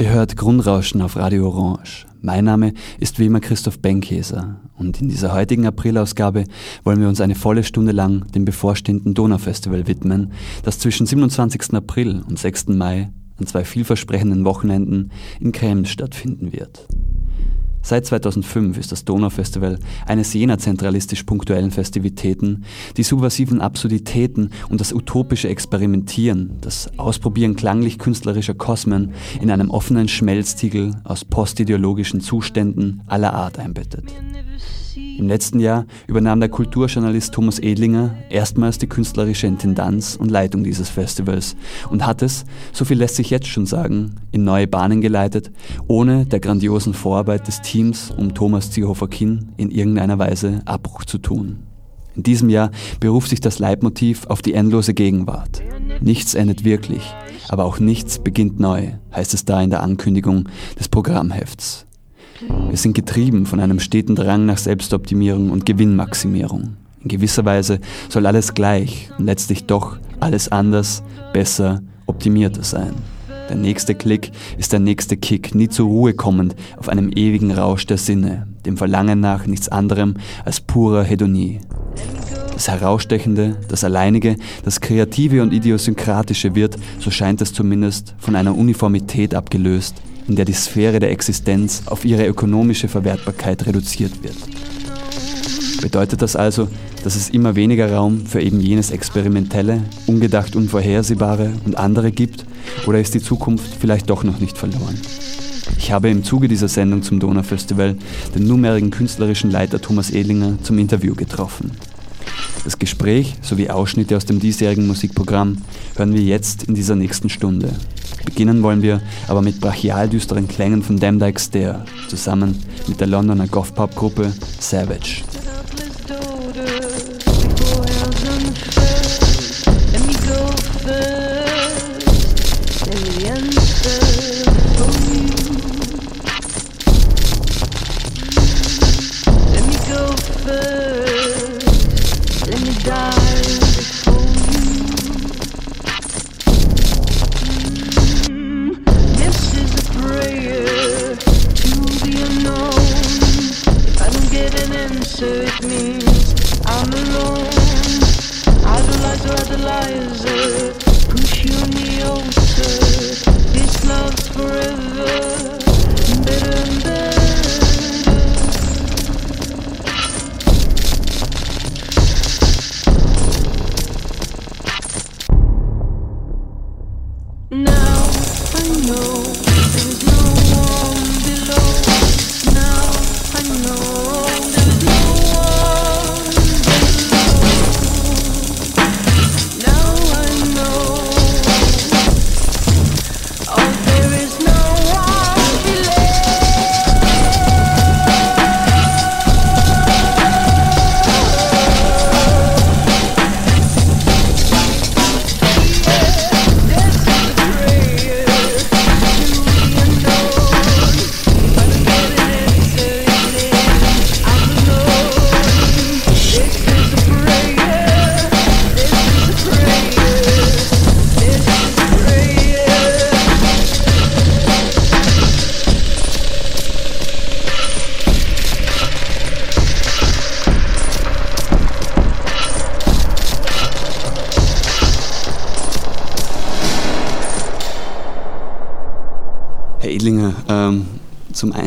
Ihr hört Grundrauschen auf Radio Orange. Mein Name ist wie immer Christoph Benkeser und in dieser heutigen Aprilausgabe wollen wir uns eine volle Stunde lang dem bevorstehenden Donaufestival widmen, das zwischen 27. April und 6. Mai an zwei vielversprechenden Wochenenden in Krems stattfinden wird. Seit 2005 ist das Donaufestival eines jener zentralistisch punktuellen Festivitäten, die subversiven Absurditäten und das utopische Experimentieren, das Ausprobieren klanglich-künstlerischer Kosmen in einem offenen Schmelztiegel aus postideologischen Zuständen aller Art einbettet. Im letzten Jahr übernahm der Kulturjournalist Thomas Edlinger erstmals die künstlerische Intendanz und Leitung dieses Festivals und hat es, so viel lässt sich jetzt schon sagen, in neue Bahnen geleitet, ohne der grandiosen Vorarbeit des Teams um Thomas Zierhofer-Kinn in irgendeiner Weise Abbruch zu tun. In diesem Jahr beruft sich das Leitmotiv auf die endlose Gegenwart. Nichts endet wirklich, aber auch nichts beginnt neu, heißt es da in der Ankündigung des Programmhefts. Wir sind getrieben von einem steten Drang nach Selbstoptimierung und Gewinnmaximierung. In gewisser Weise soll alles gleich und letztlich doch alles anders, besser, optimierter sein. Der nächste Klick ist der nächste Kick, nie zur Ruhe kommend auf einem ewigen Rausch der Sinne, dem Verlangen nach nichts anderem als purer Hedonie. Das Herausstechende, das Alleinige, das Kreative und Idiosynkratische wird, so scheint es zumindest, von einer Uniformität abgelöst, in der die Sphäre der Existenz auf ihre ökonomische Verwertbarkeit reduziert wird. Bedeutet das also, dass es immer weniger Raum für eben jenes Experimentelle, ungedacht Unvorhersehbare und andere gibt, oder ist die Zukunft vielleicht doch noch nicht verloren? Ich habe im Zuge dieser Sendung zum Donaufestival den nunmehrigen künstlerischen Leiter Thomas Ehlinger zum Interview getroffen. Das Gespräch sowie Ausschnitte aus dem diesjährigen Musikprogramm hören wir jetzt in dieser nächsten Stunde. Beginnen wollen wir aber mit brachial düsteren Klängen von Damn Dyke Stare zusammen mit der Londoner Goth-Pop-Gruppe Savage.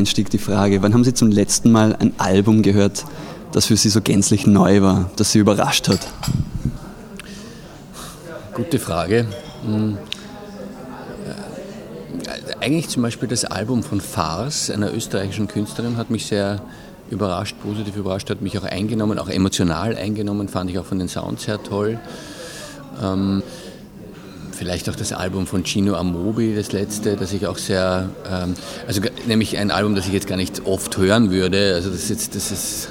Einstieg die Frage, wann haben Sie zum letzten Mal ein Album gehört, das für Sie so gänzlich neu war, das Sie überrascht hat? Gute Frage. Hm. Äh, eigentlich zum Beispiel das Album von Fars, einer österreichischen Künstlerin, hat mich sehr überrascht, positiv überrascht, hat mich auch eingenommen, auch emotional eingenommen, fand ich auch von den Sounds her toll. Ähm, vielleicht auch das Album von Gino Amobi, das letzte, das ich auch sehr, ähm, also nämlich ein Album, das ich jetzt gar nicht oft hören würde. Also das, jetzt, das ist,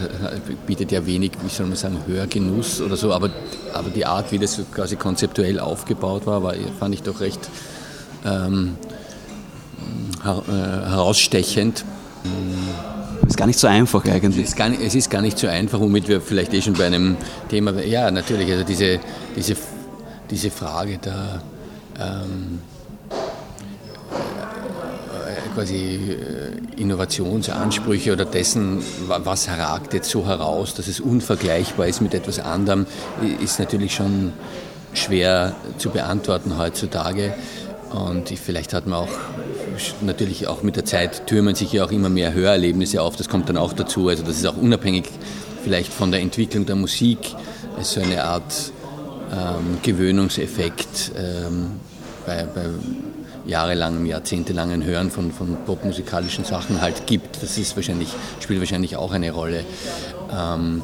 bietet ja wenig, wie soll man sagen, Hörgenuss oder so, aber, aber die Art, wie das quasi konzeptuell aufgebaut war, war fand ich doch recht ähm, herausstechend. Ist gar nicht so einfach eigentlich. Es ist, gar nicht, es ist gar nicht so einfach, womit wir vielleicht eh schon bei einem Thema, ja natürlich, also diese, diese, diese Frage der, ähm, quasi äh, Innovationsansprüche oder dessen, was ragt jetzt so heraus, dass es unvergleichbar ist mit etwas anderem, ist natürlich schon schwer zu beantworten heutzutage. Und vielleicht hat man auch natürlich auch mit der Zeit türmen sich ja auch immer mehr Hörerlebnisse auf. Das kommt dann auch dazu. Also das ist auch unabhängig vielleicht von der Entwicklung der Musik. Es ist so eine Art ähm, Gewöhnungseffekt ähm, bei, bei jahrelangem, jahrzehntelangen Hören von, von popmusikalischen Sachen halt gibt. Das ist wahrscheinlich, spielt wahrscheinlich auch eine Rolle. Ähm,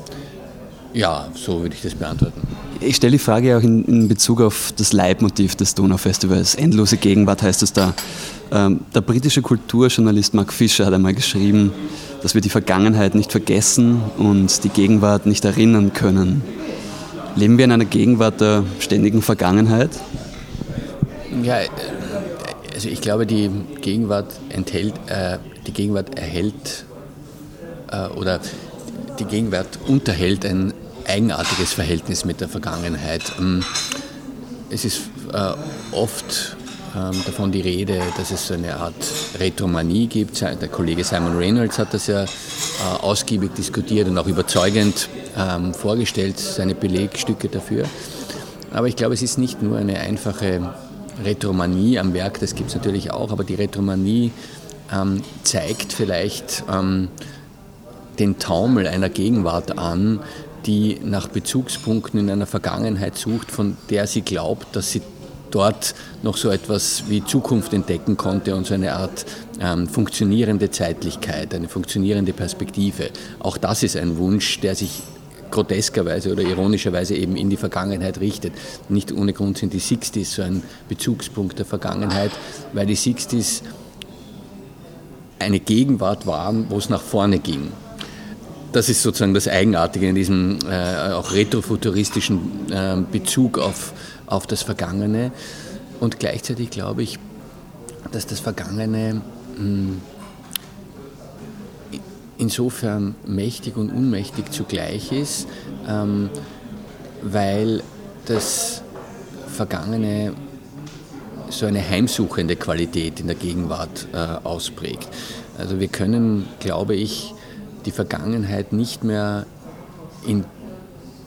ja, so würde ich das beantworten. Ich stelle die Frage auch in, in Bezug auf das Leitmotiv des Donaufestivals. Endlose Gegenwart heißt es da. Ähm, der britische Kulturjournalist Mark Fisher hat einmal geschrieben, dass wir die Vergangenheit nicht vergessen und die Gegenwart nicht erinnern können. Leben wir in einer Gegenwart der ständigen Vergangenheit? Ja, äh, also ich glaube, die Gegenwart enthält, äh, die Gegenwart erhält äh, oder die Gegenwart unterhält ein eigenartiges Verhältnis mit der Vergangenheit. Ähm, es ist äh, oft davon die Rede, dass es so eine Art Retromanie gibt. Der Kollege Simon Reynolds hat das ja äh, ausgiebig diskutiert und auch überzeugend ähm, vorgestellt, seine Belegstücke dafür. Aber ich glaube, es ist nicht nur eine einfache Retromanie am Werk, das gibt es natürlich auch, aber die Retromanie zeigt vielleicht den Taumel einer Gegenwart an, die nach Bezugspunkten in einer Vergangenheit sucht, von der sie glaubt, dass sie dort noch so etwas wie Zukunft entdecken konnte und so eine Art ähm, funktionierende Zeitlichkeit, eine funktionierende Perspektive. Auch das ist ein Wunsch, der sich groteskerweise oder ironischerweise eben in die Vergangenheit richtet. Nicht ohne Grund sind die 60s so ein Bezugspunkt der Vergangenheit, weil die 60s eine Gegenwart waren, wo es nach vorne ging das ist sozusagen das Eigenartige in diesem äh, auch retrofuturistischen äh, Bezug auf, auf das Vergangene. Und gleichzeitig glaube ich, dass das Vergangene hm, insofern mächtig und unmächtig zugleich ist, ähm, weil das Vergangene so eine heimsuchende Qualität in der Gegenwart äh, ausprägt. Also wir können, glaube ich, die Vergangenheit nicht mehr in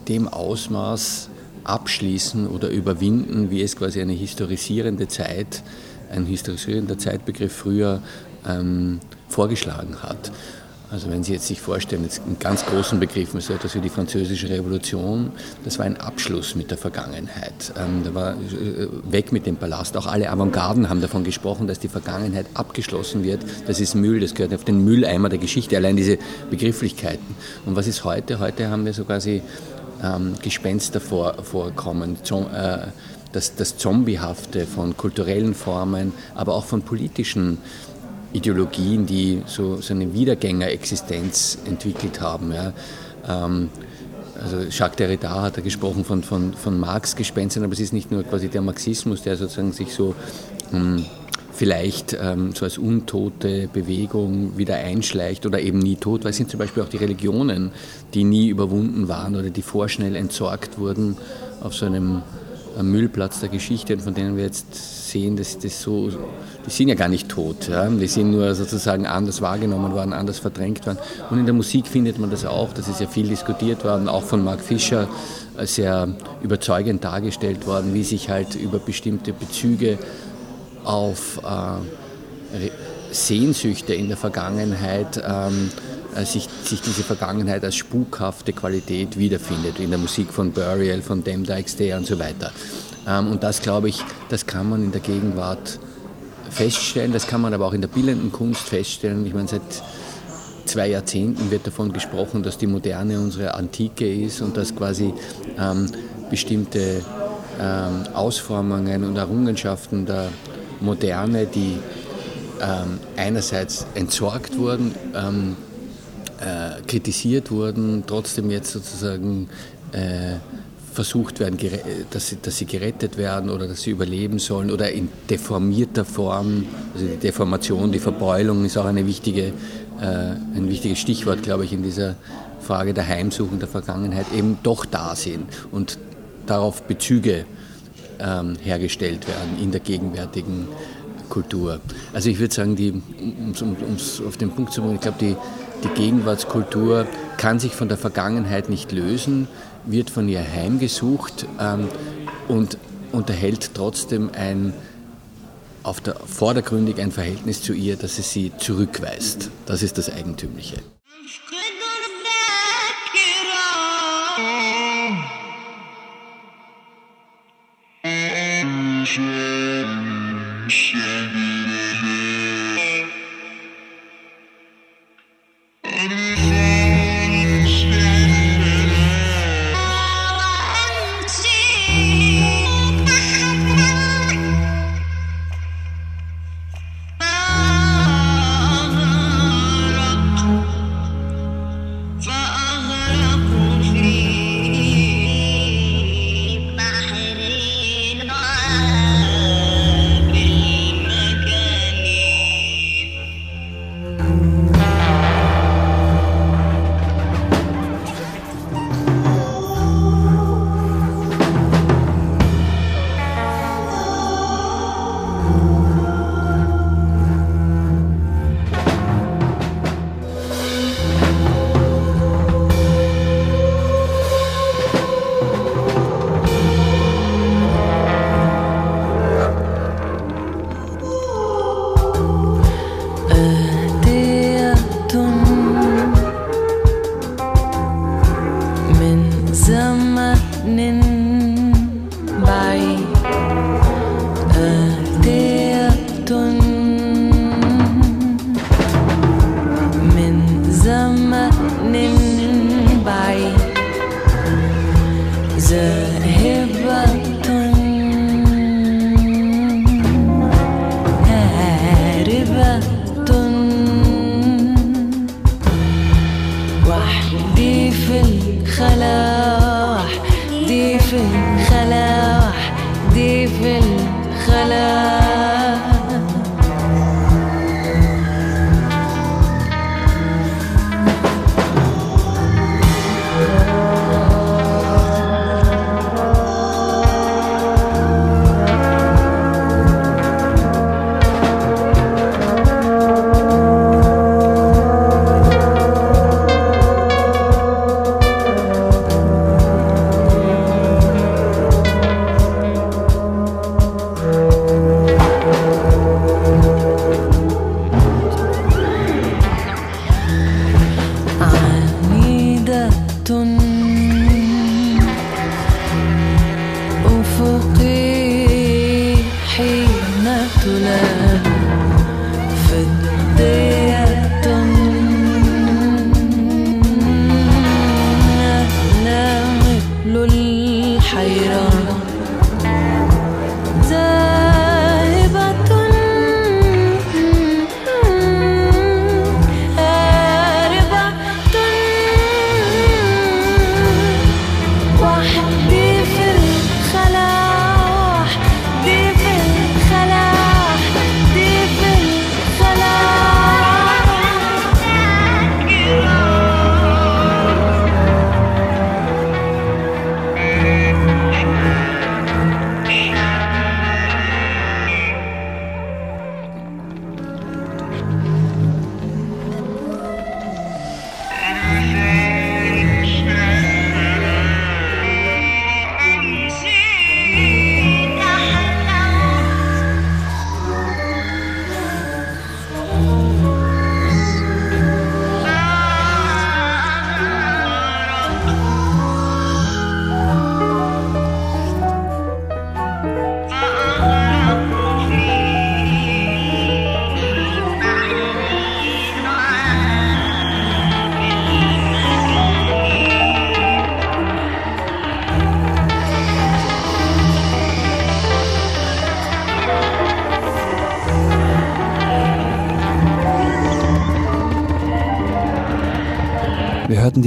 dem Ausmaß abschließen oder überwinden, wie es quasi eine historisierende Zeit, ein historisierender Zeitbegriff früher ähm, vorgeschlagen hat. Also wenn Sie jetzt sich vorstellen, jetzt in ganz großen Begriffen, so etwas wie die Französische Revolution, das war ein Abschluss mit der Vergangenheit. Ähm, da war äh, weg mit dem Palast. Auch alle Avantgarden haben davon gesprochen, dass die Vergangenheit abgeschlossen wird. Das ist Müll, das gehört auf den Mülleimer der Geschichte, allein diese Begrifflichkeiten. Und was ist heute? Heute haben wir so quasi ähm, Gespenster vor, vorkommen. Äh, das, das Zombiehafte von kulturellen Formen, aber auch von politischen Ideologien, die so, so eine Wiedergängerexistenz entwickelt haben. Ja. Ähm, also Jacques Derrida hat da gesprochen von, von, von Marx-Gespenstern, aber es ist nicht nur quasi der Marxismus, der sozusagen sich so ähm, vielleicht ähm, so als untote Bewegung wieder einschleicht oder eben nie tot, weil es sind zum Beispiel auch die Religionen, die nie überwunden waren oder die vorschnell entsorgt wurden auf so einem Müllplatz der Geschichte von denen wir jetzt sehen, dass das so, die sind ja gar nicht tot, ja? die sind nur sozusagen anders wahrgenommen worden, anders verdrängt worden. Und in der Musik findet man das auch, das ist ja viel diskutiert worden, auch von Mark Fischer äh, sehr überzeugend dargestellt worden, wie sich halt über bestimmte Bezüge auf äh, Sehnsüchte in der Vergangenheit ähm, äh, sich, sich diese Vergangenheit als spukhafte Qualität wiederfindet, in der Musik von Burial, von Dem Dykes Day und so weiter. Ähm, und das, glaube ich, das kann man in der Gegenwart feststellen, das kann man aber auch in der bildenden Kunst feststellen. Ich meine, seit zwei Jahrzehnten wird davon gesprochen, dass die Moderne unsere Antike ist und dass quasi ähm, bestimmte ähm, Ausformungen und Errungenschaften der Moderne, die ähm, einerseits entsorgt wurden, ähm, äh, kritisiert wurden, trotzdem jetzt sozusagen äh, versucht werden, dass sie, dass sie gerettet werden oder dass sie überleben sollen oder in deformierter Form, also die Deformation, die Verbeulung ist auch eine wichtige, äh, ein wichtiges Stichwort, glaube ich, in dieser Frage der Heimsuchung der Vergangenheit, eben doch da sind und darauf Bezüge ähm, hergestellt werden in der gegenwärtigen Kultur. Also ich würde sagen, um es auf den Punkt zu bringen, ich glaube, die, die Gegenwartskultur kann sich von der Vergangenheit nicht lösen, wird von ihr heimgesucht ähm, und unterhält trotzdem ein auf der, vordergründig ein Verhältnis zu ihr, dass es sie zurückweist. Das ist das Eigentümliche. Shame, shame.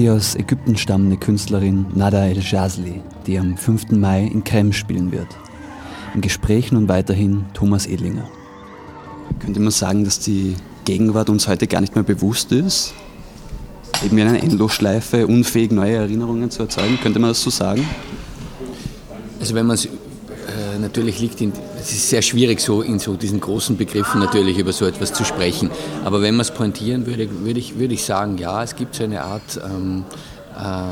Die aus Ägypten stammende Künstlerin Nada El Jazli, die am 5. Mai in Krems spielen wird. Im Gespräch nun weiterhin Thomas Edlinger. Könnte man sagen, dass die Gegenwart uns heute gar nicht mehr bewusst ist? Eben in einer Endlosschleife, unfähig neue Erinnerungen zu erzeugen? Könnte man das so sagen? Also wenn man es äh, natürlich liegt in, es ist sehr schwierig, so in so diesen großen Begriffen natürlich über so etwas zu sprechen. Aber wenn man es pointieren würde, würde ich, würde ich sagen, ja, es gibt so eine Art, ähm, äh,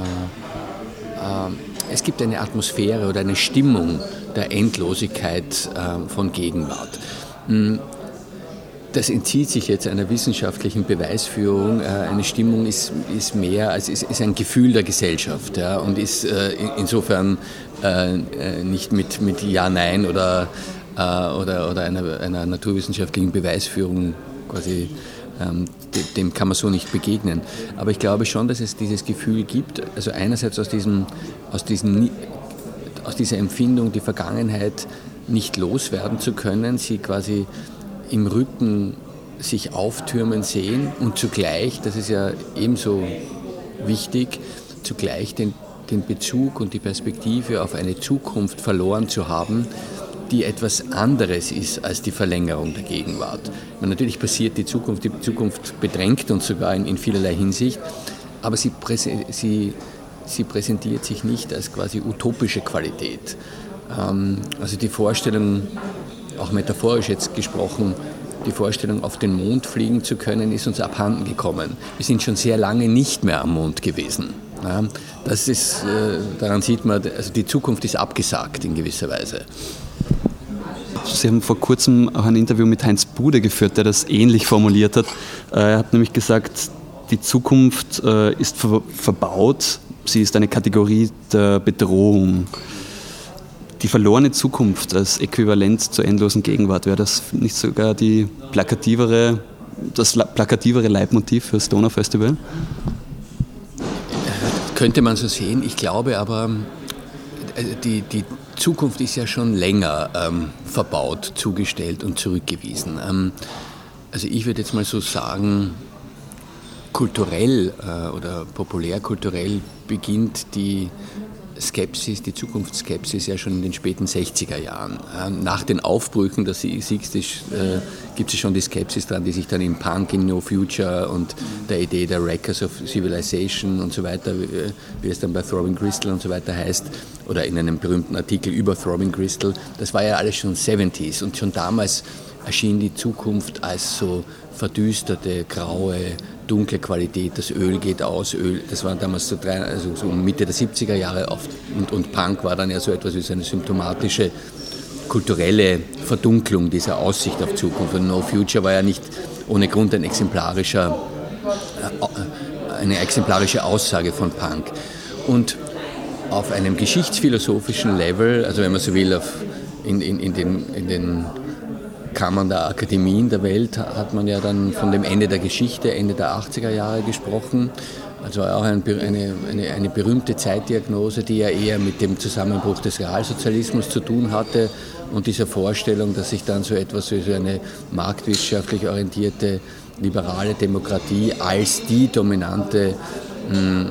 äh, es gibt eine Atmosphäre oder eine Stimmung der Endlosigkeit äh, von Gegenwart. Hm, das entzieht sich jetzt einer wissenschaftlichen Beweisführung. Äh, eine Stimmung ist, ist mehr als ist, ist ein Gefühl der Gesellschaft ja, und ist äh, insofern äh, nicht mit, mit Ja, Nein oder, oder, oder einer, einer naturwissenschaftlichen Beweisführung quasi ähm, dem kann man so nicht begegnen. Aber ich glaube schon, dass es dieses Gefühl gibt, also einerseits aus, diesem, aus, diesem, aus dieser Empfindung, die Vergangenheit nicht loswerden zu können, sie quasi im Rücken sich auftürmen sehen und zugleich, das ist ja ebenso wichtig, zugleich den, den Bezug und die Perspektive auf eine Zukunft verloren zu haben, die etwas anderes ist als die Verlängerung der Gegenwart. Meine, natürlich passiert die Zukunft, die Zukunft bedrängt uns sogar in, in vielerlei Hinsicht, aber sie, sie, sie präsentiert sich nicht als quasi utopische Qualität. Ähm, also die Vorstellung, auch metaphorisch jetzt gesprochen, die Vorstellung, auf den Mond fliegen zu können, ist uns abhanden gekommen. Wir sind schon sehr lange nicht mehr am Mond gewesen. Ja, das ist, äh, daran sieht man, also die Zukunft ist abgesagt in gewisser Weise. Sie haben vor kurzem auch ein Interview mit Heinz Bude geführt, der das ähnlich formuliert hat. Äh, er hat nämlich gesagt, die Zukunft äh, ist verbaut, sie ist eine Kategorie der Bedrohung die verlorene Zukunft als Äquivalent zur endlosen Gegenwart, wäre das nicht sogar die plakativere, das plakativere Leitmotiv für das Donau Festival? Könnte man so sehen. Ich glaube aber, äh, die, die Zukunft ist ja schon länger ähm, verbaut, zugestellt und zurückgewiesen. Ähm, also ich würde jetzt mal so sagen, kulturell äh, oder populärkulturell beginnt die Skepsis, die Zukunftsskepsis ja schon in den späten 60er Jahren. Nach den Aufbrüchen der Siegst äh, gibt es schon die Skepsis dran, die sich dann in Punk, in No Future und der Idee der Wreckers of Civilization und so weiter, wie es dann bei Throbbing Crystal und so weiter heißt, oder in einem berühmten Artikel über Throbbing Crystal, das war ja alles schon 70s und schon damals erschien die Zukunft als so verdüsterte, graue, dunkle Qualität, das Öl geht aus, Öl, das war damals so, drei, also so Mitte der 70er Jahre oft und, und Punk war dann ja so etwas wie so eine symptomatische kulturelle Verdunklung dieser Aussicht auf Zukunft. Und No Future war ja nicht ohne Grund ein exemplarischer, äh, eine exemplarische Aussage von Punk. Und auf einem geschichtsphilosophischen Level, also wenn man so will, auf, in, in, in, den, in den Kammern der Akademien der Welt hat man ja dann von dem Ende der Geschichte, Ende der 80er Jahre gesprochen. Also auch eine, eine, eine, berühmte Zeitdiagnose, die ja eher mit dem Zusammenbruch des Realsozialismus zu tun hatte und dieser Vorstellung, dass sich dann so etwas wie so eine marktwirtschaftlich orientierte liberale Demokratie als die dominante mh, hm,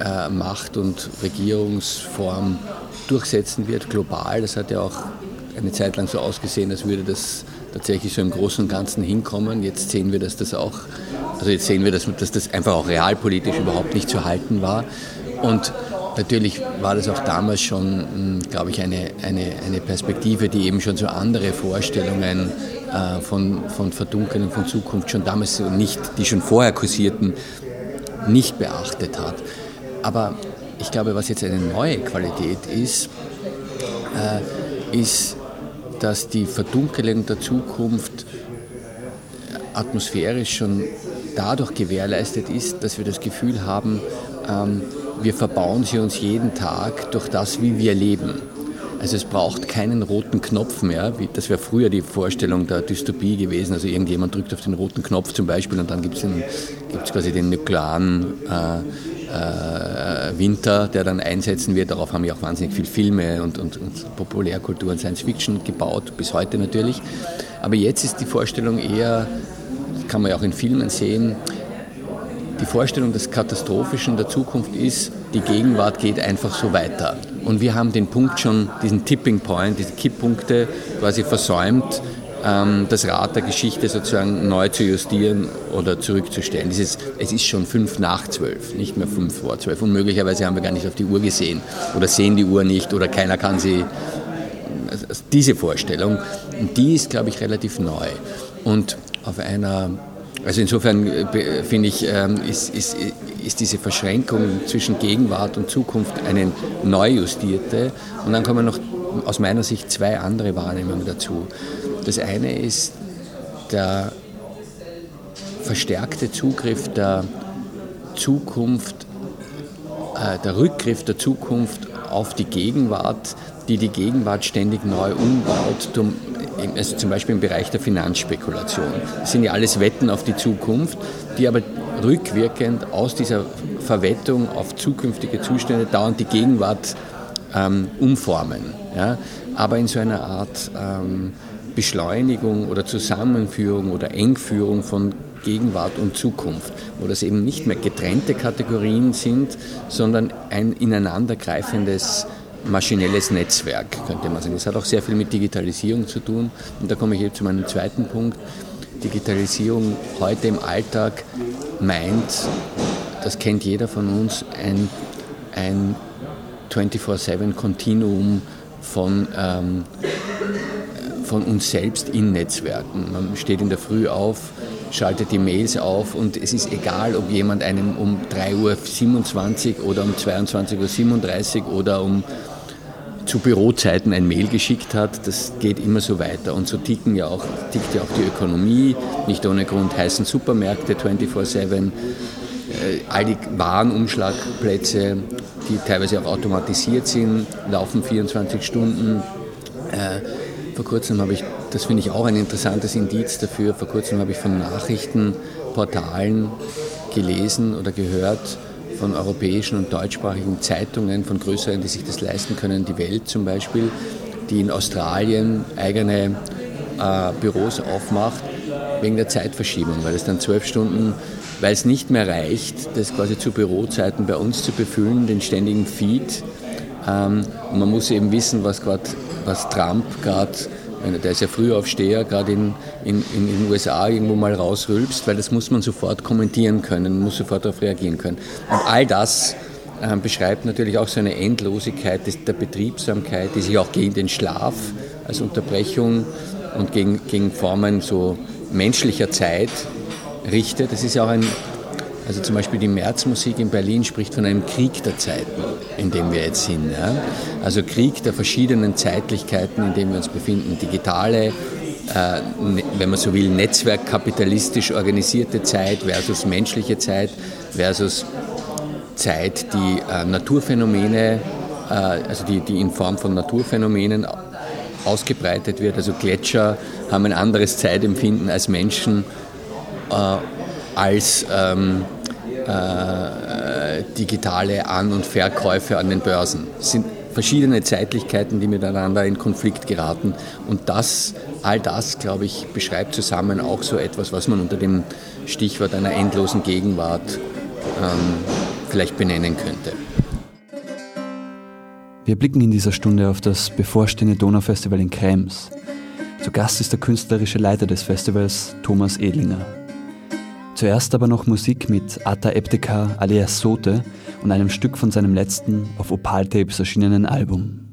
äh, Macht- und Regierungsform durchsetzen wird, global. Das hat ja auch eine Zeit lang so ausgesehen, als würde das tatsächlich so im Großen und Ganzen hinkommen. Jetzt sehen wir, dass das auch, also jetzt sehen wir, dass, dass das einfach auch realpolitisch überhaupt nicht zu halten war. Und natürlich war das auch damals schon, hm, glaube ich, eine, eine, eine Perspektive, die eben schon so andere Vorstellungen äh, von, von Verdunkeln von Zukunft schon damals nicht, die schon vorher kursierten, nicht beachtet hat. Aber ich glaube, was jetzt eine neue Qualität ist, äh, ist dass die Verdunkelung der Zukunft atmosphärisch schon dadurch gewährleistet ist, dass wir das Gefühl haben, ähm, wir verbauen sie uns jeden Tag durch das, wie wir leben. Also es braucht keinen roten Knopf mehr, wie, das wäre früher die Vorstellung der Dystopie gewesen. Also irgendjemand drückt auf den roten Knopf zum Beispiel und dann gibt es quasi den nuklearen äh, äh, Winter, der dann einsetzen wird. Darauf haben ja auch wahnsinnig viele Filme und, und, und Populärkultur und Science Fiction gebaut, bis heute natürlich. Aber jetzt ist die Vorstellung eher, kann man ja auch in Filmen sehen, die Vorstellung des Katastrophischen der Zukunft ist, die Gegenwart geht einfach so weiter. Und wir haben den Punkt schon, diesen Tipping Point, diese Kipppunkte quasi versäumt, das Rad der Geschichte sozusagen neu zu justieren oder zurückzustellen. Dieses, es ist schon fünf nach zwölf, nicht mehr fünf vor zwölf. Und möglicherweise haben wir gar nicht auf die Uhr gesehen oder sehen die Uhr nicht oder keiner kann sie also diese Vorstellung, die ist, glaube ich, relativ neu. Und auf einer also insofern äh, finde ich, ähm, ist, ist, ist diese Verschränkung zwischen Gegenwart und Zukunft eine neu justierte. Und dann kommen noch aus meiner Sicht zwei andere Wahrnehmungen dazu. Das eine ist der verstärkte Zugriff der Zukunft, äh, der Rückgriff der Zukunft auf die Gegenwart, die die Gegenwart ständig neu umbaut, also zum Beispiel im Bereich der Finanzspekulation. Das sind ja alles Wetten auf die Zukunft, die aber rückwirkend aus dieser Verwettung auf zukünftige Zustände dauernd die Gegenwart ähm, umformen. Ja? Aber in so einer Art ähm, Beschleunigung oder Zusammenführung oder Engführung von Gegenwart und Zukunft, wo das eben nicht mehr getrennte Kategorien sind, sondern ein ineinandergreifendes maschinelles Netzwerk, könnte man sagen. Das hat auch sehr viel mit Digitalisierung zu tun. Und da komme ich jetzt zu meinem zweiten Punkt. Digitalisierung heute im Alltag meint, das kennt jeder von uns, ein, ein 24-7-Kontinuum von, ähm, von uns selbst in Netzwerken. Man steht in der Früh auf, schaltet die Mails auf und es ist egal, ob jemand einem um 3.27 Uhr oder um 22.37 Uhr oder um zu Bürozeiten ein Mail geschickt hat, das geht immer so weiter. Und so ticken ja auch, tickt ja auch die Ökonomie. Nicht ohne Grund heißen Supermärkte 24-7, äh, all die Warenumschlagplätze, die teilweise auch automatisiert sind, laufen 24 Stunden. Vor kurzem habe ich, das finde ich auch ein interessantes Indiz dafür, vor kurzem habe ich von Nachrichtenportalen gelesen oder gehört, von europäischen und deutschsprachigen Zeitungen, von größeren, die sich das leisten können, die Welt zum Beispiel, die in Australien eigene äh, Büros aufmacht, wegen der Zeitverschiebung, weil es dann zwölf Stunden, weil es nicht mehr reicht, das quasi zu Bürozeiten bei uns zu befüllen, den ständigen Feed. Ähm, man muss eben wissen, was, grad, was Trump gerade der ist ja Frühaufsteher, gerade in, in, in, den USA irgendwo mal rausrülpst, weil das muss man sofort kommentieren können, muss sofort darauf reagieren können. Und all das äh, beschreibt natürlich auch so eine Endlosigkeit des, der Betriebsamkeit, die sich auch gegen den Schlaf als Unterbrechung und gegen, gegen Formen so menschlicher Zeit richtet. Das ist ja auch ein also zum Beispiel die Märzmusik in Berlin spricht von einem Krieg der Zeiten, in dem wir jetzt sind. Ja? Also Krieg der verschiedenen Zeitlichkeiten, in denen wir uns befinden. Digitale, äh, ne, wenn man so will, netzwerkkapitalistisch organisierte Zeit versus menschliche Zeit versus Zeit, die äh, Naturphänomene, äh, also die, die in Form von Naturphänomenen ausgebreitet wird. Also Gletscher haben ein anderes Zeitempfinden als Menschen, als ähm, äh, digitale An- und Verkäufe an den Börsen. Es sind verschiedene Zeitlichkeiten, die miteinander in Konflikt geraten. Und das, all das, glaube ich, beschreibt zusammen auch so etwas, was man unter dem Stichwort einer endlosen Gegenwart ähm, vielleicht benennen könnte. Wir blicken in dieser Stunde auf das bevorstehende Donaufestival in Krems. Zu Gast ist der künstlerische Leiter des Festivals, Thomas Edlinger. Zuerst aber noch Musik mit Atta Epteka alias Sote und einem Stück von seinem letzten auf Opal Tapes erschienenen Album.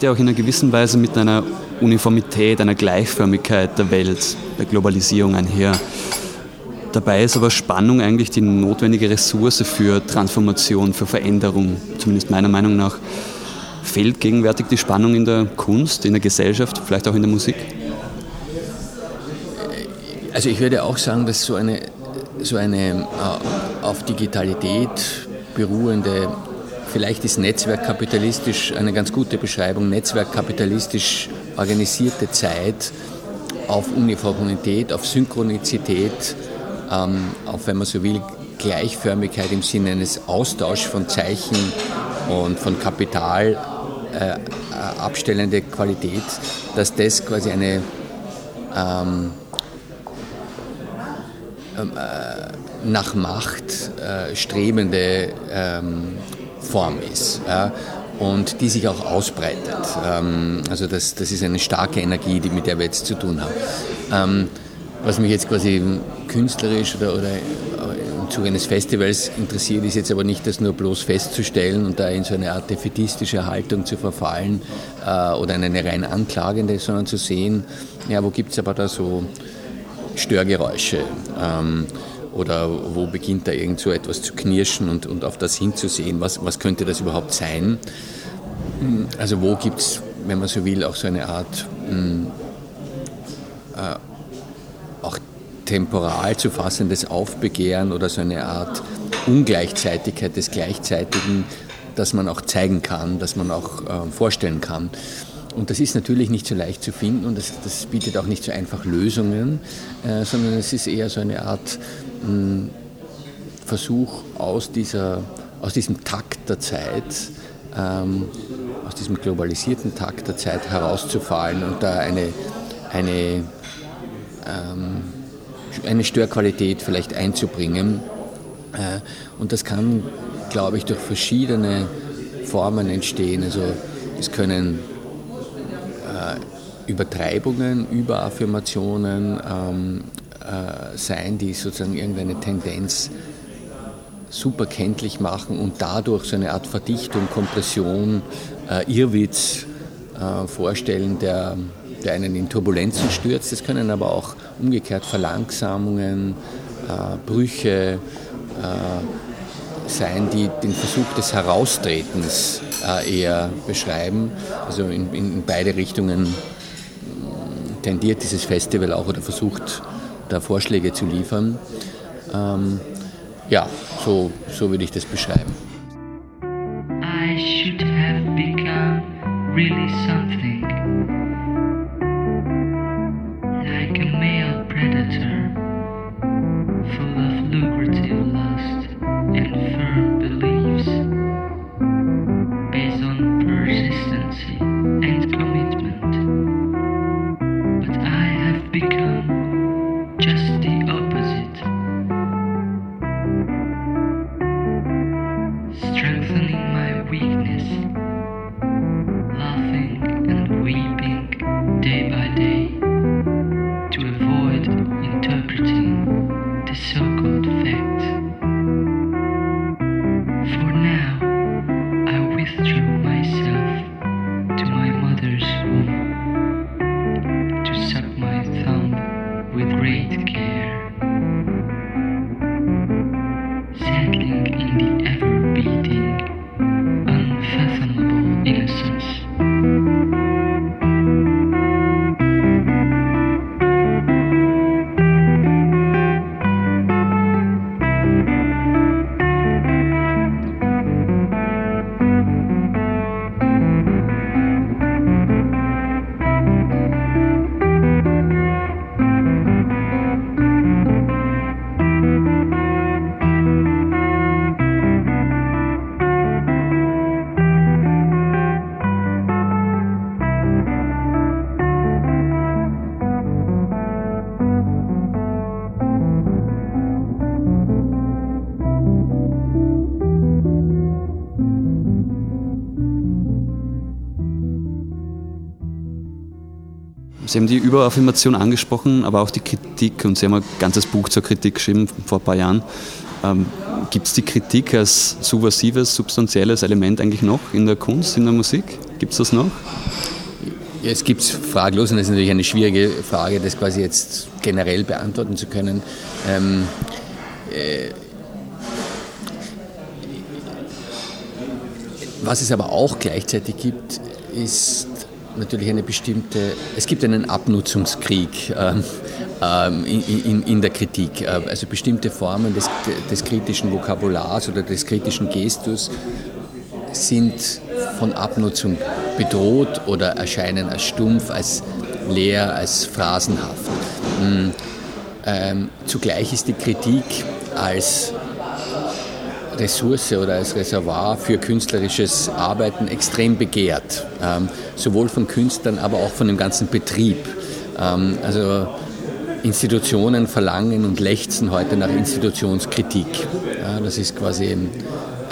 Geht ja auch in einer gewissen Weise mit einer Uniformität, einer Gleichförmigkeit der Welt, der Globalisierung einher. Dabei ist aber Spannung eigentlich die notwendige Ressource für Transformation, für Veränderung, zumindest meiner Meinung nach. Fehlt gegenwärtig die Spannung in der Kunst, in der Gesellschaft, vielleicht auch in der Musik? Also ich würde auch sagen, dass so eine, so eine äh, auf Digitalität beruhende, vielleicht ist netzwerkkapitalistisch eine ganz gute Beschreibung, netzwerkkapitalistisch organisierte Zeit auf Uniformität, auf Synchronizität, ähm, auf, wenn man so will, Gleichförmigkeit im Sinne eines Austauschs von Zeichen und von Kapital äh, äh abstellende Qualität, dass das quasi eine ähm, ähm äh, nach Macht äh, strebende ähm, Form ist. Ja, und die sich auch ausbreitet. Ähm, also das, das ist eine starke Energie, die, mit der wir jetzt zu tun haben. Ähm, was mich jetzt quasi künstlerisch oder, oder im Zuge eines Festivals interessiert, ist jetzt aber nicht, das nur bloß festzustellen und da in so eine Art defetistische Haltung zu verfallen äh, oder eine rein anklagende, sondern zu sehen, ja, wo gibt es aber da so Störgeräusche ähm, oder wo beginnt da irgend so etwas zu knirschen und, und auf das hinzusehen, was, was könnte das überhaupt sein. Also wo gibt es, wenn man so will, auch so eine Art hm, äh, auch temporal zu fassendes Aufbegehren oder so eine Art Ungleichzeitigkeit des Gleichzeitigen, das man auch zeigen kann, das man auch äh, vorstellen kann. Und das ist natürlich nicht so leicht zu finden und das, das bietet auch nicht so einfach Lösungen, äh, sondern es ist eher so eine Art hm, Versuch aus, dieser, aus diesem Takt der Zeit, ähm, aus diesem globalisierten Takt der Zeit herauszufallen und da eine, eine ähm, eine Störqualität vielleicht einzubringen. Äh, und das kann, glaube ich, durch verschiedene Formen entstehen. Also es können äh, Übertreibungen, Überaffirmationen ähm, äh, sein, die sozusagen irgendeine Tendenz super kenntlich machen und dadurch so eine Art Verdichtung, Kompression, Irrwitz vorstellen, der der einen in Turbulenzen stürzt. Es können aber auch umgekehrt Verlangsamungen, äh, Brüche äh, sein, die den Versuch des Heraustretens äh, eher beschreiben. Also in, in, beide Richtungen mm, tendiert dieses Festival auch oder versucht da Vorschläge zu liefern. Ähm, ja, so, so würde ich das beschreiben. Sie haben die Überaffirmation angesprochen, aber auch die Kritik und Sie haben ein ganzes Buch zur Kritik geschrieben vor ein paar Jahren. Ähm, Gibt es die Kritik als subversives, substanzielles Element eigentlich noch in der Kunst, in der Musik? Gibt es das noch? Es gibt es fraglos und das ist natürlich eine schwierige Frage, das quasi jetzt generell beantworten zu können. Ähm, äh, was es aber auch gleichzeitig gibt, ist natürlich eine bestimmte, es gibt einen Abnutzungskrieg ähm, ähm, in, in, in, der Kritik. Äh, also bestimmte Formen des, des kritischen Vokabulars oder des kritischen Gestus sind von Abnutzung bedroht oder erscheinen als stumpf, als leer, als phrasenhaft. Hm, ähm, zugleich ist die Kritik als Ressource oder als Reservoir für künstlerisches Arbeiten extrem begehrt. Ähm, sowohl von Künstlern, aber auch von dem ganzen Betrieb. Ähm, also Institutionen verlangen und lechzen heute nach Institutionskritik. Ja, das ist quasi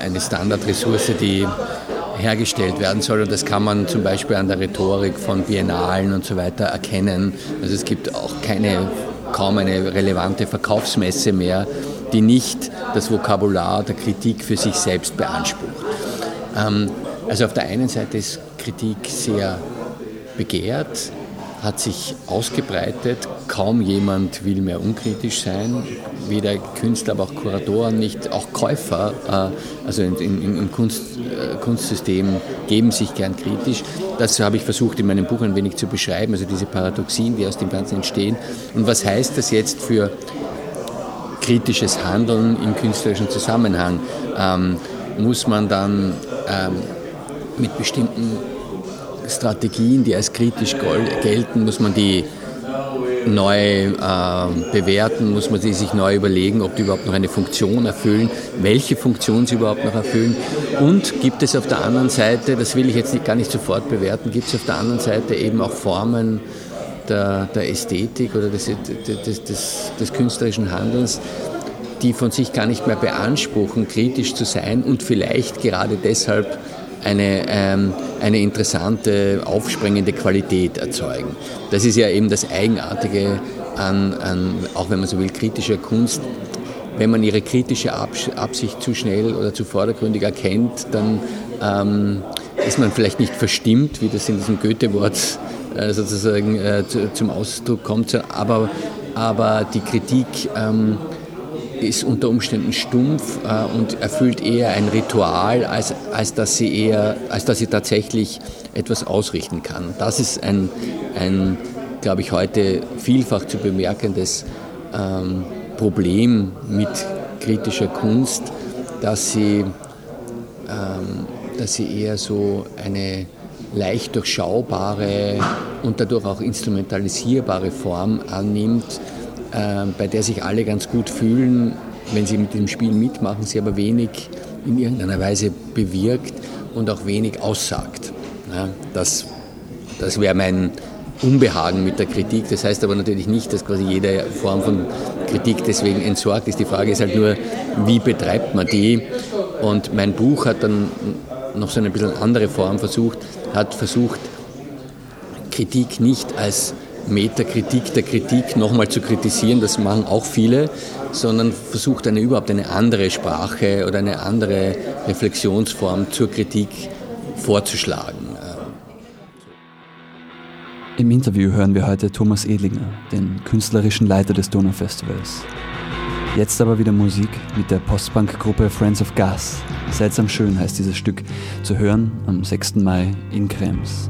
eine Standardressource, die hergestellt werden soll. Und das kann man zum Beispiel an der Rhetorik von Biennalen und so weiter erkennen. Also es gibt auch keine, kaum eine relevante Verkaufsmesse mehr, die nicht das Vokabular der Kritik für sich selbst beansprucht. Ähm, also auf der einen Seite ist Kritik sehr begehrt, hat sich ausgebreitet. Kaum jemand will mehr unkritisch sein. Weder Künstler, aber auch Kuratoren nicht. Auch Käufer, äh, also im Kunst, äh, Kunstsystem, geben sich gern kritisch. Das habe ich versucht in meinem Buch ein wenig zu beschreiben, also diese Paradoxien, die aus dem Ganzen entstehen. Und was heißt das jetzt für kritisches Handeln im künstlerischen Zusammenhang? Ähm, muss man dann ähm, mit bestimmten Strategien, die als kritisch gelten, muss man die neu äh, bewerten, muss man sie sich neu überlegen, ob die überhaupt noch eine Funktion erfüllen, welche Funktion sie überhaupt noch erfüllen. Und gibt es auf der anderen Seite, das will ich jetzt nicht, gar nicht sofort bewerten, gibt es auf der anderen Seite eben auch Formen der, der Ästhetik oder des, des, des, des künstlerischen Handelns, die von sich gar nicht mehr beanspruchen, kritisch zu sein und vielleicht gerade deshalb eine, ähm, eine interessante, aufspringende Qualität erzeugen. Das ist ja eben das Eigenartige an, an auch wenn man so will, kritischer Kunst. Wenn man ihre kritische Absicht zu schnell oder zu vordergründig erkennt, dann ähm, ist man vielleicht nicht verstimmt, wie das in diesem Goethe-Wort äh, sozusagen äh, zu, zum Ausdruck kommt, aber, aber die Kritik ähm, ist unter Umständen stumpf äh, und erfüllt eher ein Ritual, als, als, dass sie eher, als dass sie tatsächlich etwas ausrichten kann. Das ist ein, ein glaube ich, heute vielfach zu bemerkendes ähm, Problem mit kritischer Kunst, dass sie, ähm, dass sie eher so eine leicht durchschaubare und dadurch auch instrumentalisierbare Form annimmt, äh, bei der sich alle ganz gut fühlen, wenn sie mit dem Spiel mitmachen, sie aber wenig in irgendeiner Weise bewirkt und auch wenig aussagt. Ja, das das wäre mein Unbehagen mit der Kritik. Das heißt aber natürlich nicht, dass quasi jede Form von Kritik deswegen entsorgt ist. Die Frage ist halt nur, wie betreibt man die? Und mein Buch hat dann noch so eine bisschen andere Form versucht, hat versucht, Kritik nicht als Metakritik der Kritik nochmal zu kritisieren, das machen auch viele, sondern versucht eine überhaupt eine andere Sprache oder eine andere Reflexionsform zur Kritik vorzuschlagen. Im Interview hören wir heute Thomas Edlinger, den künstlerischen Leiter des Donaufestivals. Jetzt aber wieder Musik mit der Postbank-Gruppe Friends of Gas. Seltsam schön heißt dieses Stück, zu hören am 6. Mai in Krems.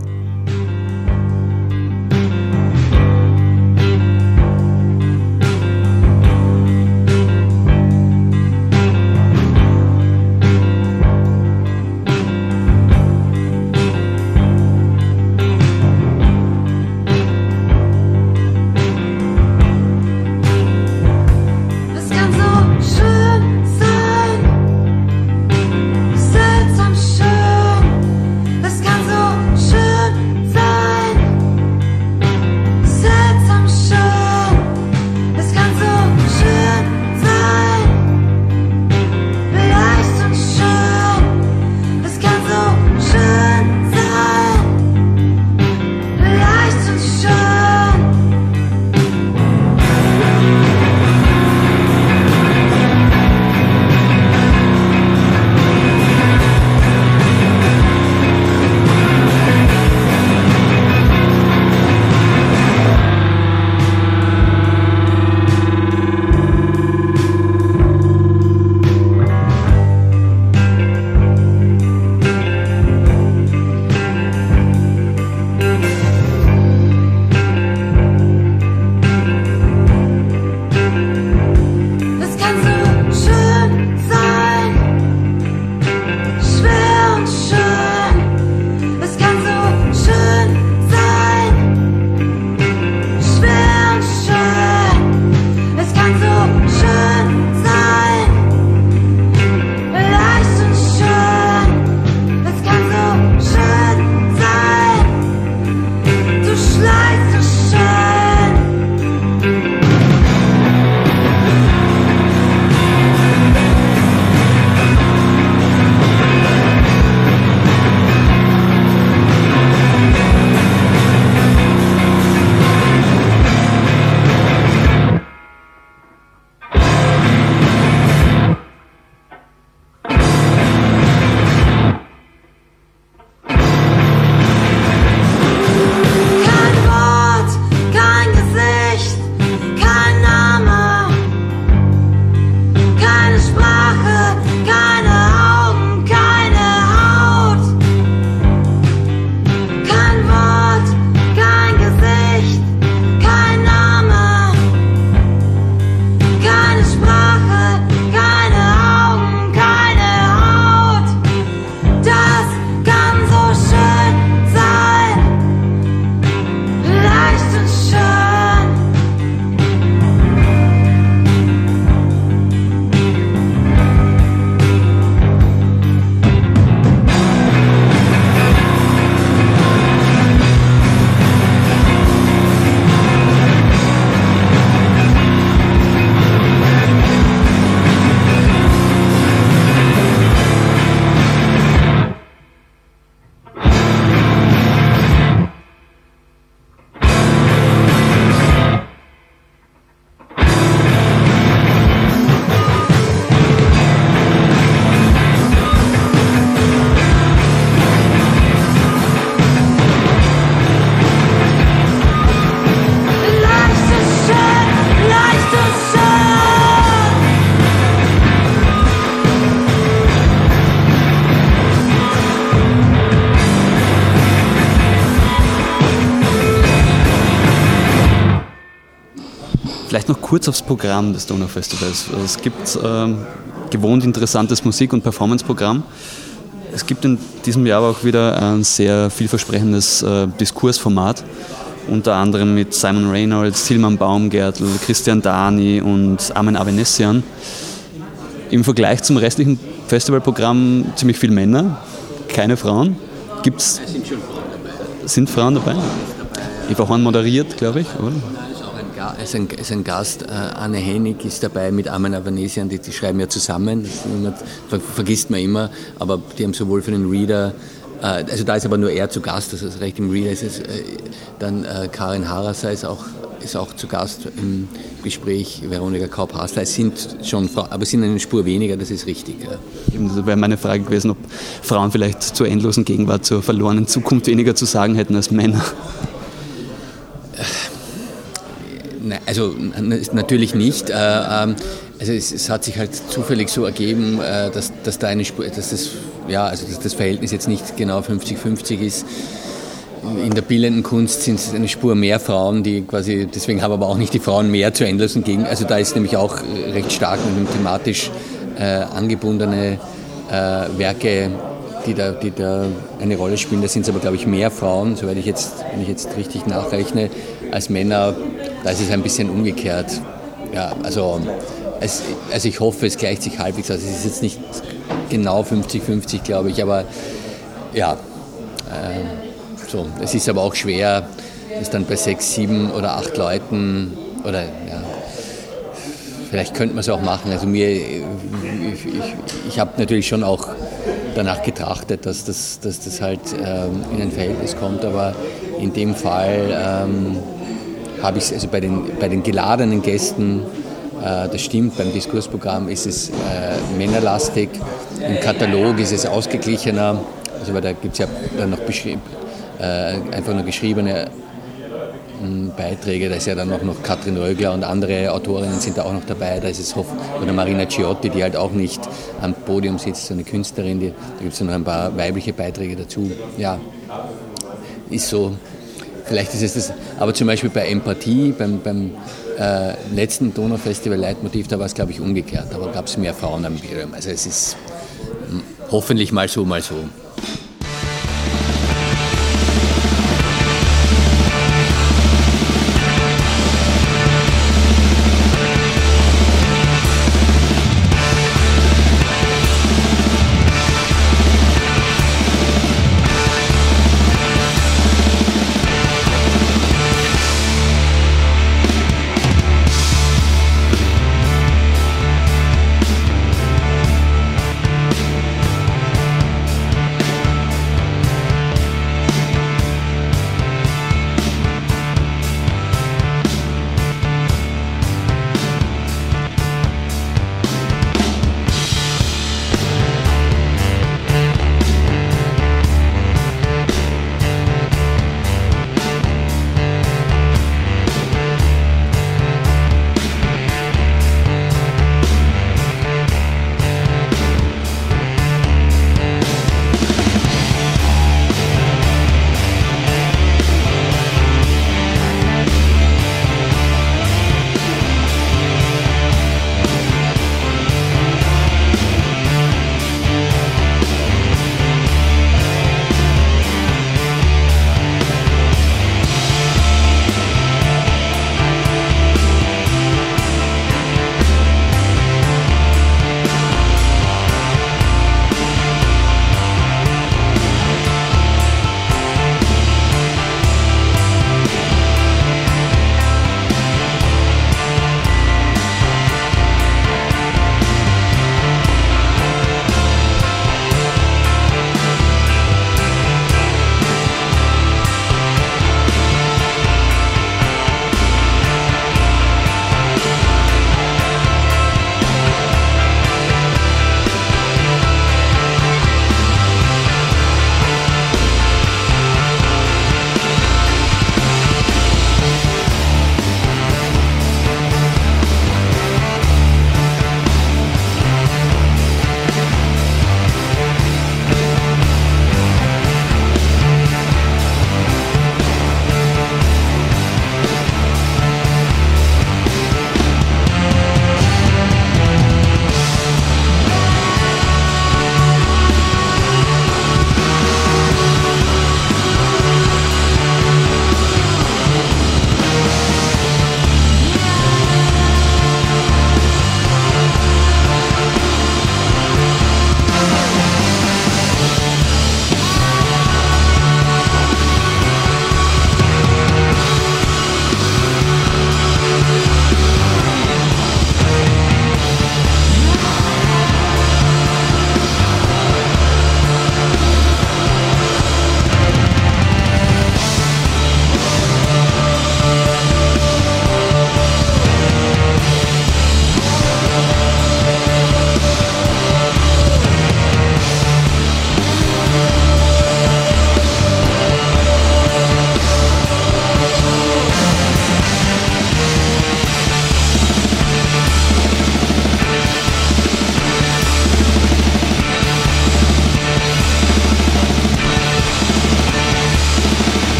Kurz aufs Programm des Donaufestivals. Also es gibt ähm, gewohnt interessantes Musik- und Performanceprogramm. Es gibt in diesem Jahr aber auch wieder ein sehr vielversprechendes äh, Diskursformat, unter anderem mit Simon Reynolds, Tilman Baumgärtl, Christian Dani und Armin Avenessian. Im Vergleich zum restlichen Festivalprogramm ziemlich viele Männer, keine Frauen. Gibt's, Es sind schon Frauen dabei. sind Frauen dabei? Eva Horn moderiert, glaube ich, oder? Auch ein, ist ein, Gast, äh, Anne Henig ist dabei mit Armin Avanesian, die, die schreiben ja zusammen, das vergisst man immer, aber die haben sowohl für den Reader, äh, also da ist aber nur er zu Gast, das ist recht im Reader ist es, äh, dann äh, Karin Harasser ist auch, ist auch zu Gast im Gespräch, Veronika Kaup-Hasler, es sind schon Frauen, aber es sind eine Spur weniger, das ist richtig. Ja. Das wäre meine Frage gewesen, ob Frauen vielleicht zur endlosen Gegenwart, zur verlorenen Zukunft weniger zu sagen hätten als Männer. Nein, also natürlich nicht. Äh, ähm, also es, es hat sich halt zufällig so ergeben, äh, dass, dass da eine Spur, dass das, ja, also dass das Verhältnis jetzt nicht genau 50-50 ist. In der bildenden Kunst sind es eine Spur mehr Frauen, die quasi, deswegen haben aber auch nicht die Frauen mehr zu endlosen gegen. Also da ist nämlich auch äh, recht stark dem thematisch äh, angebundene äh, Werke, die da, die da eine Rolle spielen. Da sind es aber, glaube ich, mehr Frauen, soweit ich jetzt, wenn ich jetzt richtig nachrechne, als Männer. Da ist es ein bisschen umgekehrt. Ja, also, es, also ich hoffe, es gleicht sich halbwegs aus. Es ist jetzt nicht genau 50-50, glaube ich, aber ja, äh, so. Es ist aber auch schwer, das dann bei sechs, sieben oder acht Leuten oder ja, vielleicht könnte man es auch machen. Also mir, ich, ich, ich habe natürlich schon auch danach getrachtet, dass das, dass das halt ähm, in ein Verhältnis kommt, aber in dem Fall ähm, habe ich es, also bei den, bei den geladenen Gästen, äh, das stimmt, beim Diskursprogramm ist es äh, männerlastig, im Katalog ist es ausgeglichener, also weil da gibt es ja dann noch äh, einfach nur geschriebene Beiträge. Da ist ja dann auch noch Katrin Rögler und andere Autorinnen sind da auch noch dabei. Da ist es Hoff oder Marina Ciotti, die halt auch nicht am Podium sitzt, so eine Künstlerin. Die, da gibt es noch ein paar weibliche Beiträge dazu. Ja, ist so. Vielleicht ist es das, aber zum Beispiel bei Empathie, beim, beim äh, letzten Donaufestival Leitmotiv, da war es glaube ich umgekehrt. Da gab es mehr Frauen am Bildschirm. Also es ist hm, hoffentlich mal so, mal so.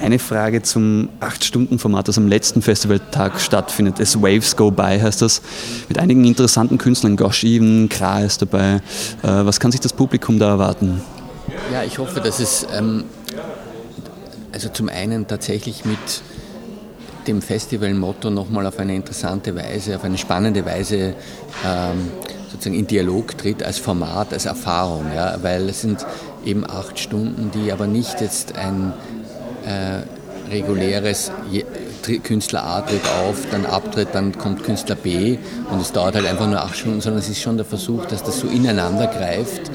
Eine Frage zum 8-Stunden-Format, das am letzten Festivaltag stattfindet. As Waves Go By heißt das, mit einigen interessanten Künstlern. Gosh Even, Kra ist dabei. Äh, was kann sich das Publikum da erwarten? Ja, ich hoffe, dass es ähm, also zum einen tatsächlich mit dem Festivalmotto nochmal auf eine interessante Weise, auf eine spannende Weise ähm, sozusagen in Dialog tritt als Format, als Erfahrung, ja, weil es sind eben acht Stunden, die aber nicht jetzt ein äh, reguläres Künstler A tritt auf, dann abtritt, dann kommt Künstler B und es dauert halt einfach nur acht Stunden, sondern es ist schon der Versuch, dass das so ineinander greift,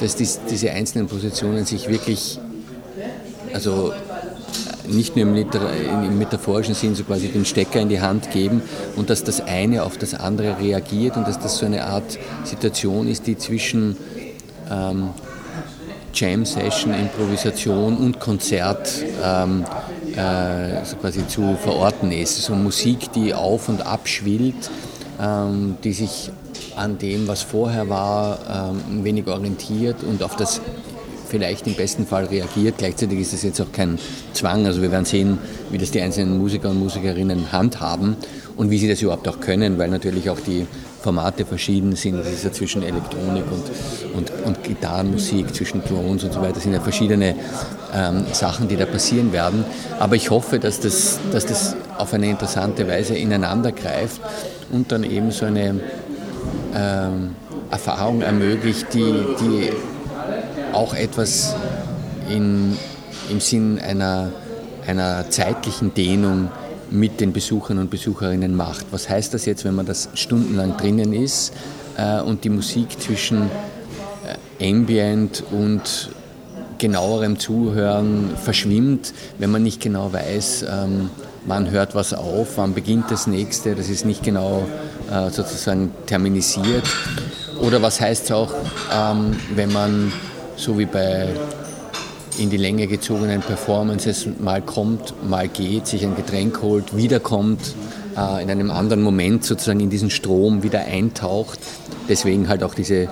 dass dies, diese einzelnen Positionen sich wirklich, also nicht nur im, im, metaphorischen Sinn so quasi den Stecker in die Hand geben und dass das eine auf das andere reagiert und dass das so eine Art Situation ist, die zwischen ähm, Jam-Session, Improvisation und Konzert ähm, äh, quasi zu verorten ist. So Musik, die auf und ab schwillt, ähm, die sich an dem, was vorher war, ähm, ein wenig orientiert und auf das vielleicht im besten Fall reagiert. Gleichzeitig ist es jetzt auch kein Zwang. Also wir werden sehen, wie das die einzelnen Musiker und Musikerinnen handhaben und wie sie das überhaupt auch können, weil natürlich auch die Formate verschieden sind. Das ist ja zwischen Elektronik und, und, und Gitarrenmusik, zwischen Drones und so weiter, das sind ja verschiedene ähm, Sachen, die da passieren werden. Aber ich hoffe, dass das, dass das auf eine interessante Weise ineinander greift und dann eben so eine ähm, Erfahrung ermöglicht, die, die auch etwas in, im Sinn einer, einer zeitlichen Dehnung mit den Besuchern und Besucherinnen macht. Was heißt das jetzt, wenn man das stundenlang drinnen ist äh, und die Musik zwischen äh, Ambient und genauerem Zuhören verschwimmt, wenn man nicht genau weiß, ähm, wann hört was auf, wann beginnt das nächste, das ist nicht genau äh, sozusagen terminisiert. Oder was heißt es auch, ähm, wenn man so wie bei in die Länge gezogenen Performances mal kommt, mal geht, sich ein Getränk holt, wiederkommt, äh, in einem anderen Moment sozusagen in diesen Strom wieder eintaucht. Deswegen halt auch diese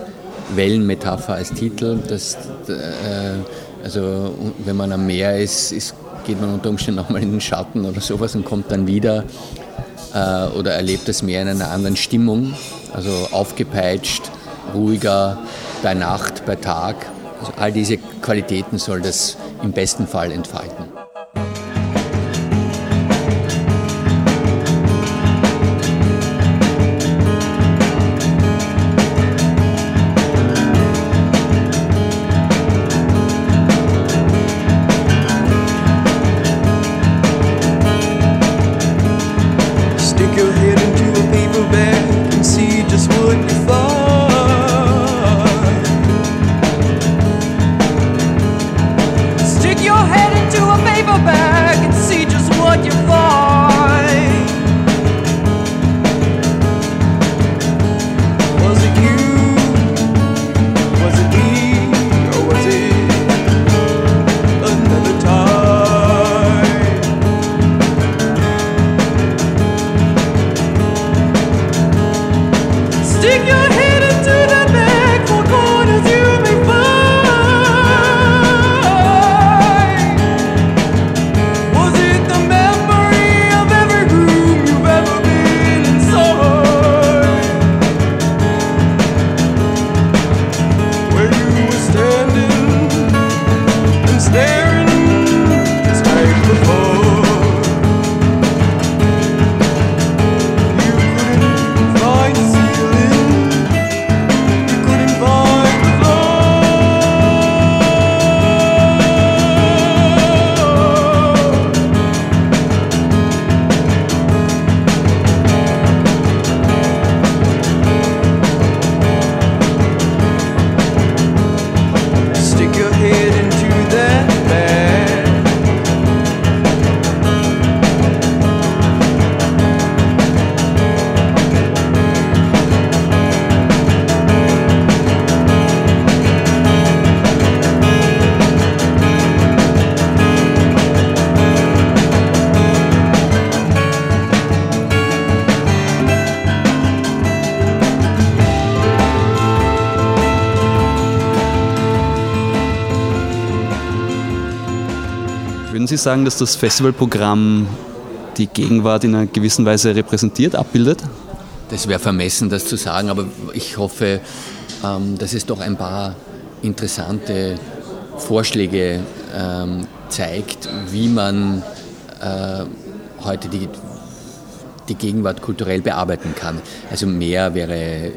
Wellenmetapher als Titel. Dass, äh, also wenn man am Meer ist, ist, geht man unter Umständen nochmal in den Schatten oder sowas und kommt dann wieder äh, oder erlebt das Meer in einer anderen Stimmung, also aufgepeitscht, ruhiger, bei Nacht, bei Tag. Also all diese Qualitäten soll das im besten Fall entfalten. your head into a Sie sagen, dass das Festivalprogramm die Gegenwart in einer gewissen Weise repräsentiert, abbildet? Das wäre vermessen, das zu sagen, aber ich hoffe, ähm, dass es doch ein paar interessante Vorschläge ähm, zeigt, wie man äh, heute die, die Gegenwart kulturell bearbeiten kann. Also mehr wäre,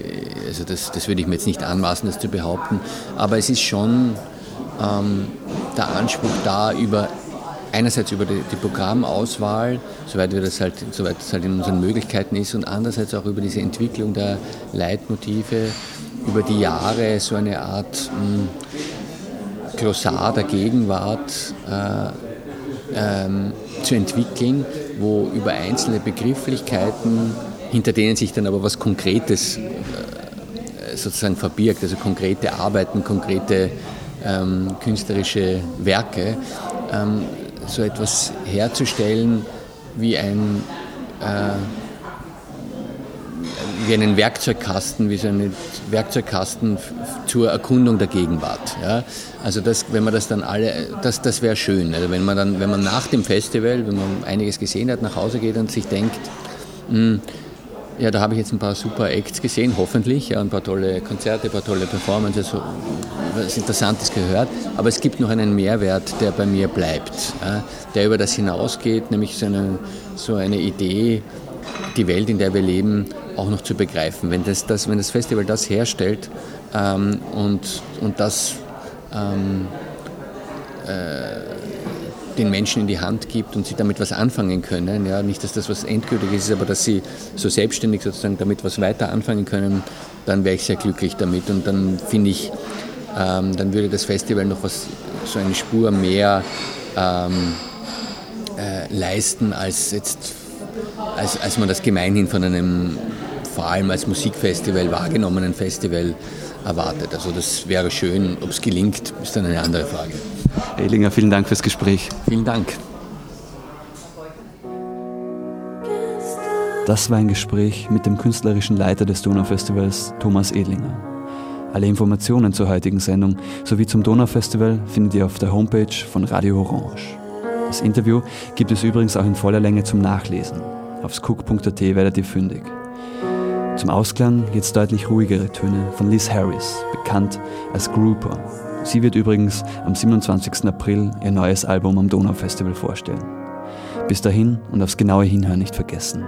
also das, das würde ich mir jetzt nicht anmaßen, das zu behaupten, aber es ist schon ähm, der Anspruch da, über einerseits über die, die, Programmauswahl, soweit, wir das halt, soweit das halt in unseren Möglichkeiten ist, und andererseits auch über diese Entwicklung der Leitmotive, über die Jahre so eine Art mh, hm, Glossar der Gegenwart äh, ähm, zu entwickeln, wo über einzelne Begrifflichkeiten, hinter denen sich dann aber was Konkretes äh, sozusagen verbirgt, also konkrete Arbeiten, konkrete ähm, künstlerische Werke, ähm, so etwas herzustellen wie ein äh, wie einen Werkzeugkasten, wie so einen Werkzeugkasten zur Erkundung der Gegenwart. Ja? Also das, wenn man das dann alle, das, das wäre schön. Also wenn man dann, wenn man nach dem Festival, wenn man einiges gesehen hat, nach Hause geht und sich denkt, mh, hm, ja, da habe ich jetzt ein paar super Acts gesehen, hoffentlich, ja, ein paar tolle Konzerte, ein paar tolle Performances, was Interessantes gehört. Aber es gibt noch einen Mehrwert, der bei mir bleibt, ja, der über das hinausgeht, nämlich so eine, so eine Idee, die Welt, in der wir leben, auch noch zu begreifen. Wenn das, das, wenn das Festival das herstellt ähm, und, und das ähm, äh, den Menschen in die Hand gibt und sie damit was anfangen können. Ja, nicht, dass das was endgültig ist, aber dass sie so selbstständig sozusagen damit was weiter anfangen können, dann wäre ich sehr glücklich damit. Und dann finde ich, ähm, dann würde das Festival noch was, so eine Spur mehr ähm, äh, leisten, als jetzt, als, als man das gemeinhin von einem vor allem als Musikfestival wahrgenommenen Festival erwartet. Also das wäre schön. Ob es gelingt, ist dann eine andere Frage. Ehlinger, vielen Dank fürs Gespräch. Vielen Dank. Das war ein Gespräch mit dem künstlerischen Leiter des Donaufestivals, Thomas Edlinger. Alle Informationen zur heutigen Sendung sowie zum Donaufestival findet ihr auf der Homepage von Radio Orange. Das Interview gibt es übrigens auch in voller Länge zum Nachlesen. Auf skook.at werdet ihr fündig. Zum Ausklang jetzt deutlich ruhigere Töne von Liz Harris, bekannt als Grouper. Sie wird übrigens am 27. April ihr neues Album am Donaufestival vorstellen. Bis dahin und aufs genaue Hinhören nicht vergessen.